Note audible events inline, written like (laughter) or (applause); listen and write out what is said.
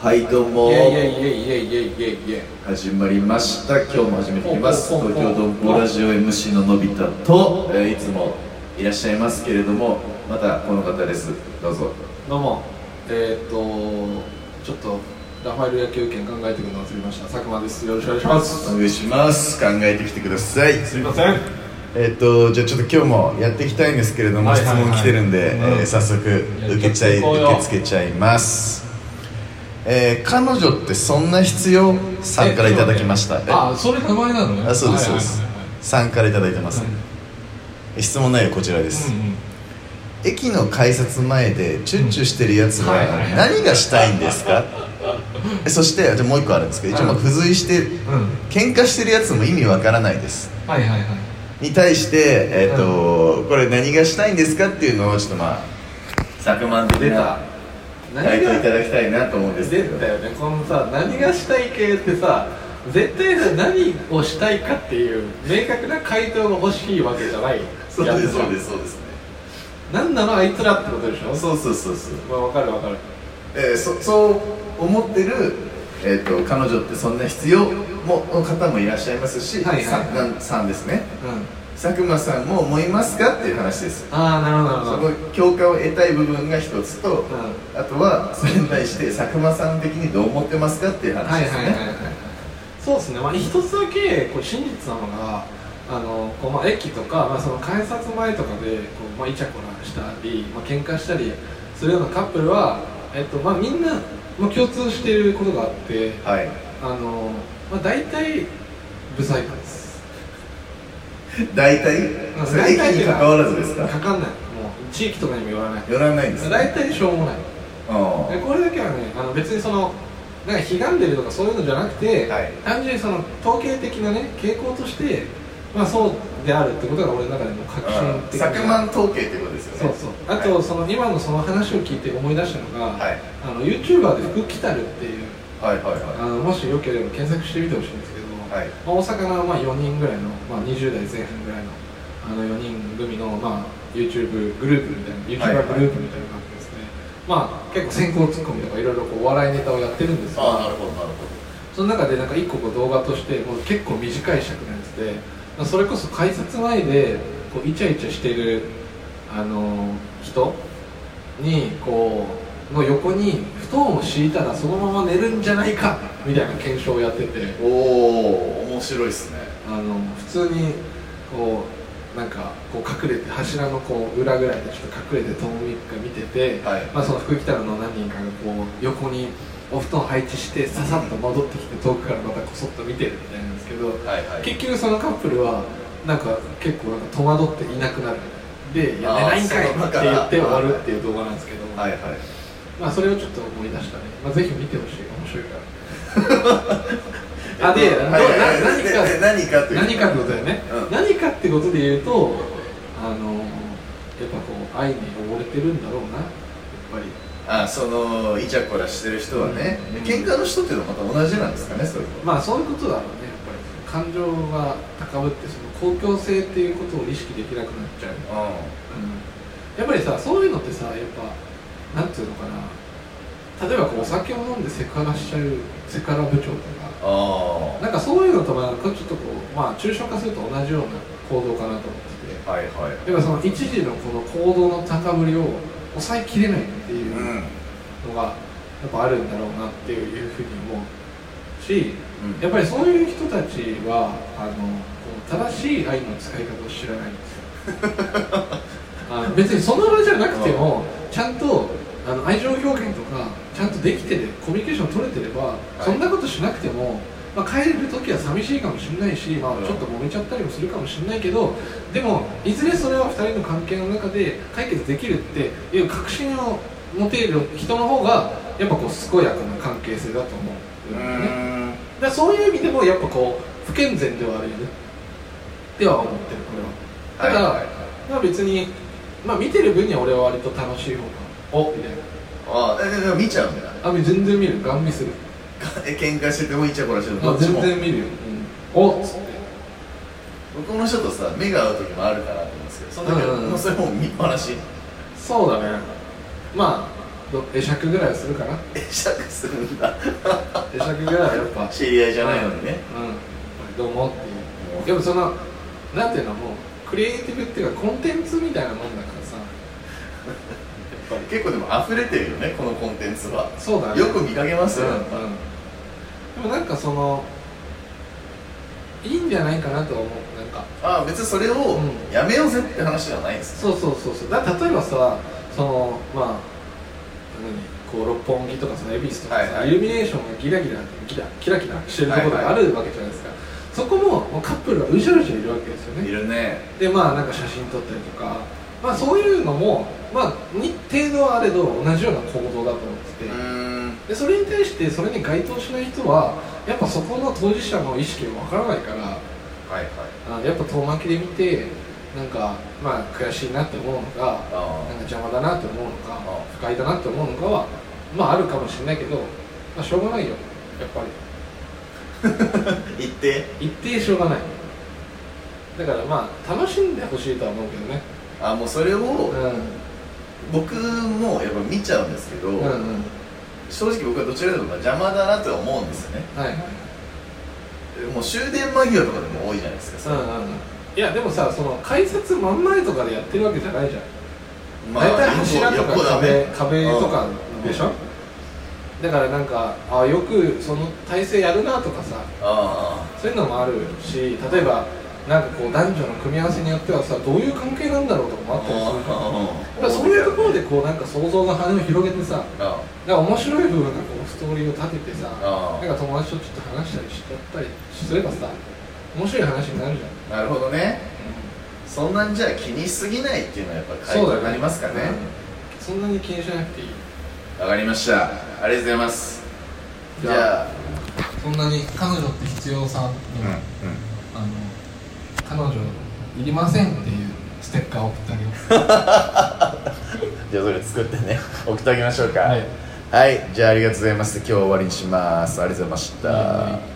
はいどうも。イエイイエイイエイイエイイエイイエ始まりました。今日も始めていきます。東京ドンポラジオ MC ののび太と、えーいつもいらっしゃいますけれどもまたこの方です。どうぞ。どうも。えー、っとちょっとラファエル野球券考えてくるの忘れました。佐久間です。よろしくお願いします。お願いします。考えてきてください。すいません。えっ、とじゃあちょっと今日もやっていきたいんですけれども、はいはいはい。質問来てるんで、うん。えー早速受けちゃい受け付けちゃいますえー彼女ってそんな必要？さんからいただきました。えあそれ名前なの？ねあそうですそうです。はいはいはいはい。さんからいただいてます、うん質問内容こちらです、うんうん駅の改札前でチュッチュしてるやつははいはいはい。何がしたいんですか？(laughs) えそしてじゃあもう一個あるんですけど一応付随してうん。喧嘩してるやつも意味わからないです。はいはいはい。に対してえっ、と、これ何がしたいんですかっていうのをちょっとまあ作満的な出た回答いただきたいなと思うんですけど。出たよね。このさ何がしたい系ってさ絶対さ何をしたいかっていう明確な回答が欲しいわけじゃない。そうですそうですそうですね。何なのあいつらってことでしょ？そうそうそうそう。まあ分かる分かる。えーそそう思ってる、えー、と彼女ってそんな必要もの方もいらっしゃいますし、はいはい。さなんさんですね。うん。佐久間さんも思いますかっていう話です。ああなるほどなるそほど。の共感を得たい部分が一つと、うあとはそれに対して佐久間さん的にどう思ってますかっていう話はいですね、はいはいはい。そうですね。まあ一つだけこう真実なのがあのこうまあ駅とか、まあ、その改札前とかでこう、まあ、イチャコラしたり、まあ喧嘩したりするようなカップルは、えっとまあ、みんな、まあ、共通していることがあってはいあの、まあ、大体ブサイクです。大体？大体に関わらずですか？かかんない。もう地域とかにもよらない。寄らないんです大体しょうもない。あでこれだけはねあの別にそのなんか悲願でるとかそういうのじゃなくて、はい。単純にその統計的なね傾向としてまあそうであるってことが俺の中でも確信的佐久間統計ってことですよね。そうそう。あと、その今のその話を聞いて思い出したのが、はい。あの YouTuber で福来たるっていうはいはいはあのもしよければ検索してみてほしいんですけど、はい。まあ大阪のまあ4人ぐらいの、まあ、20代前半ぐらいのあの4人組の、まあ、YouTube グループみたいな YouTuber グループみたいな感じですね、まあ結構先行ツッコミとかいろいろお笑いネタをやってるんですけどほどなるほど。その中でなんか1個こう動画としてもう結構短い尺のやつでまあそれこそ改札前でこうイチャイチャしてるあの人にこうの横に布団を敷いたらそのまま寝るんじゃないかみたいな検証をやってて。おお面白いですね。あの普通にこうなんかこう隠れて柱のこう裏ぐらいでちょっと隠れてともみが見てて、はい。まあ、その福来たるの何人かがこう横にお布団配置してささっと戻ってきて遠くからまたこそっと見てるみたいなんですけど、はいはい。結局そのカップルはなんか結構なんか戸惑っていなくなる。で「いやあー寝ないんかい!」って言って終わるっていう動画なんですけど、はいはいまあそれをちょっと思い出したね、まあ、ぜひ見てほしい。面白いから。(laughs) あで、どうはいはい。な何か何かという何かってことだよね、うん。何かってことで言うとあのやっぱこう愛に溺れてるんだろうな。やっぱり。あそのイチャコラしてる人はね、うん。喧嘩の人っていうのはまた同じなんですかねそれとまあそういうことだろうね。やっぱり感情が高ぶってその公共性っていうことを意識できなくなっちゃう、ううん、やっぱりさそういうのってさやっぱなんていうのかな。例えばこうお酒を飲んでセクハラしちゃうセクハラ部長とか。なんかそういうのとまあちょっとこうまあ抽象化すると同じような行動かなと思ってて。あはいはい。やっぱその一時のこの行動の高ぶりを抑えきれないっていううん。のがやっぱあるんだろうなっていうふうに思うしうん。やっぱりそういう人たちはあの正しい愛の使い方を知らないんですよ。(laughs) あの別にその場じゃなくてもちゃんとあの愛情表現とかちゃんとできてるコミュニケーション取れてれば、い。そんなことしなくても、まあ、帰る時は寂しいかもしれないし、まあうん、ちょっと揉めちゃったりもするかもしれないけどでもいずれそれは2人の関係の中で解決できるっていう確信を持てる人の方がやっぱこう健やかな関係性だと思うね。ん。だそういう意味でもやっぱこう不健全ではあるよね。では思ってるこれは。ただ、はいはい。まあ別にまあ見てる分には俺は割と楽しい方がお。みたいなあえでも見ちゃうんだ。あ全然見る。ガン見する。え (laughs) 喧嘩しててもイチャコラしててもあ全然見るよ、うん、おっつって。僕の人とさ目が合う時もあるかなと思うんですけどその時はうんうんもうそれもう見っぱなし。そうだね。まあど会釈ぐらいはするかな。会釈するんだ。会釈ぐらいはやっぱ。(laughs) 知り合いじゃないのにね。うん、どうもっていう。でもそのなんていうのもうクリエイティブっていうかコンテンツみたいなもんだからさ。やっぱり結構でも溢れてるよねこのコンテンツは。そうだね。よく見かけますよ、うんうん。でもなんかそのいいんじゃないかなとは思うなんか。ああ別にそれをうん。やめようぜって話じゃないんですよ、そうそうそうそう。だ例えばさそのまあ何こう六本木とかさ恵比寿とかさ、はいはい。イルミネーションがギラギラギラキラキラしてるところがあるわけじゃないですか、そこもカップルがうじゃうじゃいるわけですよね。いるね。でまあなんか写真撮ったりとか。まあそういうのもまあに程度はあれど同じような行動だと思ってて、でそれに対してそれに該当しない人はやっぱそこの当事者の意識がわからないから。はいはい。あやっぱ遠巻きで見てなんかまあ悔しいなって思うのかあなんか邪魔だなって思うのかあ。不快だなって思うのかはまああるかもしれないけど、まあ、しょうがないよやっぱり (laughs) あ言って。一定しょうがない。だからまあ楽しんでほしいとは思うけどね。あもうそれをうん。僕もやっぱ見ちゃうんですけど、うんうん。正直僕はどちらかというと邪魔だなとは思うんですよね。はいはい。もう終電間際とかでも多いじゃないですかそれうんうんうん。いやでもさその改札真ん前とかでやってるわけじゃないじゃん。まあ大体柱とか壁ね壁とかでしょ？だからなんかあよくその体勢やるなとかさあそういうのもあるし例えばなんかこう男女の組み合わせによってはさどういう関係なんだろうとかもああったりするからそういうところでこうなんか想像の羽を広げてさあなんか面白い風なこうストーリーを立ててさあなんか友達とちょっと話したりしちゃったりすればさ面白い話になるじゃん、なるほどね。そんなんじゃあ気にしすぎないっていうのはやっぱ回答になりますかね。うん。そんなに気にしなくていい。わかりましたありがとうございます。じじゃゃあそんなに彼女って必要さに、うんうん。あの彼女いりませんっていうステッカーを送ってあげよう (laughs) じゃあそれ作ってね。(laughs) 送ってあげましょうか。はい。はい、じゃあありがとうございます。今日は終わりにします。ありがとうございました、はい